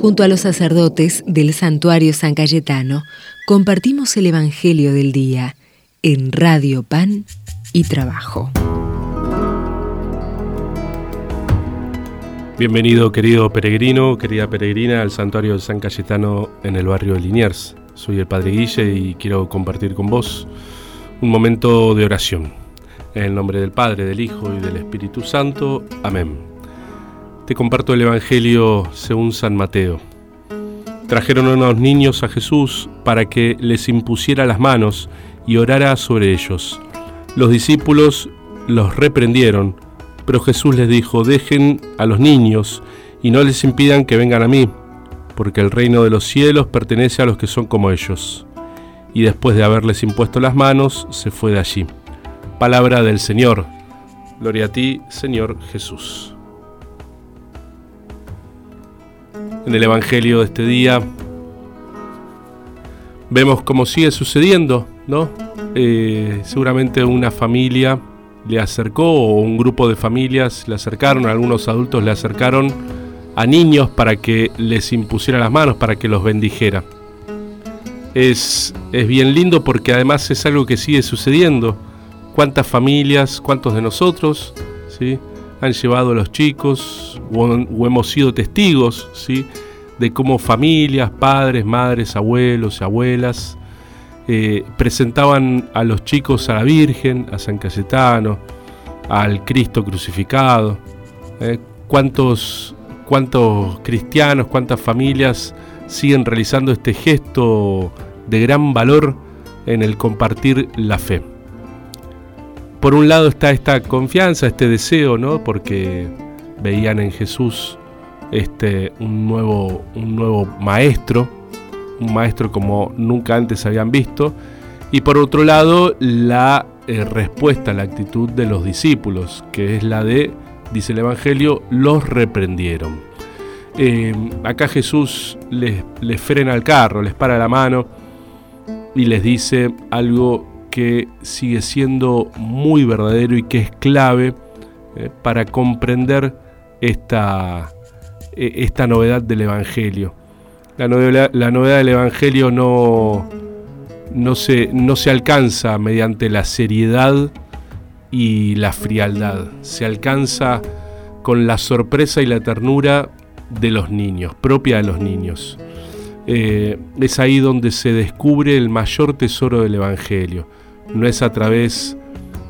Junto a los sacerdotes del santuario San Cayetano, compartimos el Evangelio del Día en Radio Pan y Trabajo. Bienvenido querido peregrino, querida peregrina al santuario de San Cayetano en el barrio de Liniers. Soy el Padre Guille y quiero compartir con vos un momento de oración. En el nombre del Padre, del Hijo y del Espíritu Santo. Amén. Te comparto el Evangelio según San Mateo. Trajeron unos niños a Jesús para que les impusiera las manos y orara sobre ellos. Los discípulos los reprendieron, pero Jesús les dijo, dejen a los niños y no les impidan que vengan a mí, porque el reino de los cielos pertenece a los que son como ellos. Y después de haberles impuesto las manos, se fue de allí. Palabra del Señor. Gloria a ti, Señor Jesús. En el Evangelio de este día vemos cómo sigue sucediendo, ¿no? Eh, seguramente una familia le acercó o un grupo de familias le acercaron, algunos adultos le acercaron a niños para que les impusiera las manos, para que los bendijera. Es, es bien lindo porque además es algo que sigue sucediendo. ¿Cuántas familias, cuántos de nosotros ¿sí? Han llevado a los chicos o, hemos sido testigos ¿sí? de cómo familias, padres, madres, abuelos y abuelas eh, presentaban a los chicos a la Virgen, a San Cayetano, al Cristo crucificado. Eh, ¿Cuántos, ¿Cuántos cristianos, cuántas familias siguen realizando este gesto de gran valor en el compartir la fe? Por un lado está esta confianza, este deseo, ¿no? Porque veían en Jesús este, un, nuevo, un nuevo maestro, un maestro como nunca antes habían visto, y por otro lado la eh, respuesta, la actitud de los discípulos, que es la de, dice el Evangelio, los reprendieron. Eh, acá Jesús les, les frena el carro, les para la mano y les dice algo que sigue siendo muy verdadero y que es clave eh, para comprender esta, esta novedad del Evangelio. La novedad, del Evangelio no, no, se, no se alcanza mediante la seriedad y la frialdad, se alcanza con la sorpresa y la ternura de los niños, propia de los niños. Eh, es ahí donde se descubre el mayor tesoro del Evangelio. No es a través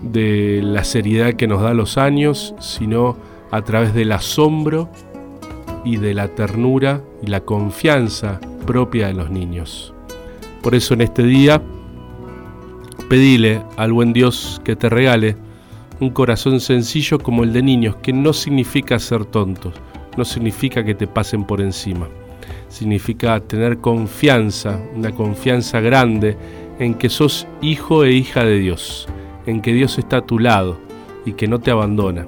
de la seriedad que nos da los años, sino a través del asombro y de la ternura y la confianza propia de los niños. Por eso en este día, pedile al buen Dios que te regale un corazón sencillo como el de niños, que no significa ser tontos, no significa que te pasen por encima, significa tener confianza, una confianza grande en que sos hijo e hija de Dios, en que Dios está a tu lado y que no te abandona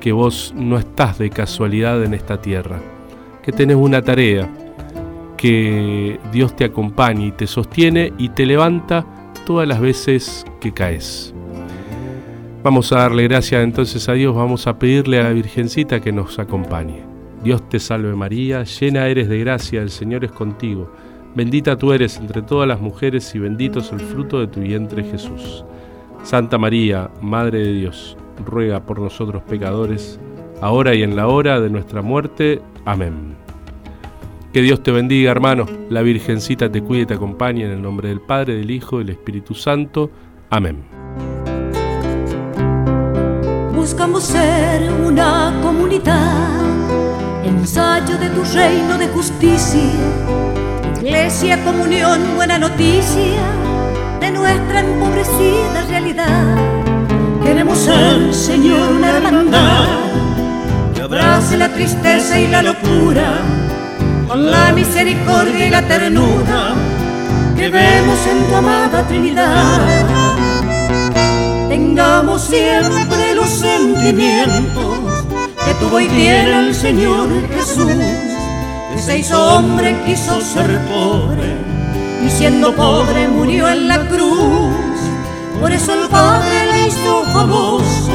que vos no estás de casualidad en esta tierra, que tenés una tarea, que Dios te acompañe y te sostiene y te levanta todas las veces que caes. Vamos a darle gracias entonces a Dios, vamos a pedirle a la Virgencita que nos acompañe. Dios te salve María, llena eres de gracia, el Señor es contigo. Bendita tú eres entre todas las mujeres y bendito es el fruto de tu vientre Jesús. Santa María, Madre de Dios ruega por nosotros pecadores, ahora y en la hora de nuestra muerte. Amén. Que Dios te bendiga, hermano. La Virgencita te cuide y te acompañe en el nombre del Padre, del Hijo y del Espíritu Santo. Amén. Buscamos ser una comunidad, ensayo de tu reino de justicia, iglesia, comunión, buena noticia de nuestra empobrecida realidad Queremos ser, Señor, una hermandad que abrace la tristeza y la locura con la misericordia y la ternura que vemos en tu amada Trinidad. Tengamos siempre los sentimientos que tuvo y tiene el Señor Jesús, que se hizo hombre, quiso ser pobre y siendo pobre murió en la cruz. Por eso el Padre famoso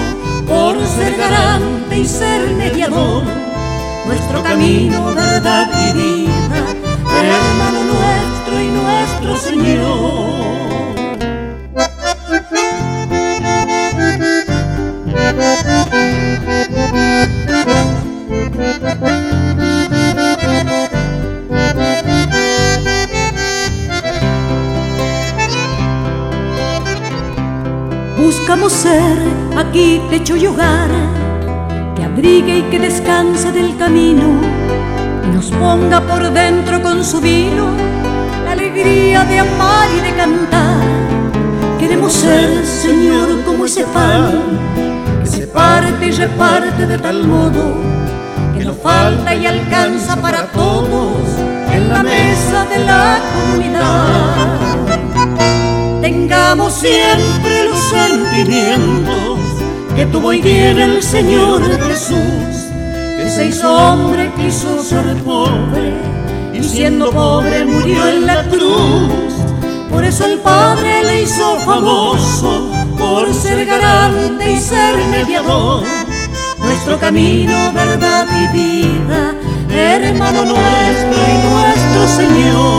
por ser garante y ser mediador nuestro camino, verdad y vida, hermano nuestro y nuestro Señor. Ser aquí techo y hogar, que abrigue y que descanse del camino y nos ponga por dentro con su vino la alegría de amar y de cantar. Queremos ser, Señor, como ese pan que se parte y reparte de tal modo que no falta y alcanza para todos en la mesa de la comunidad tengamos siempre sentimientos que tuvo y tiene el Señor Jesús, que se hombre, quiso ser pobre, y siendo pobre murió en la cruz. Por eso el Padre le hizo famoso, por ser garante y ser mediador. Nuestro camino, verdad y vida, hermano nuestro y nuestro Señor.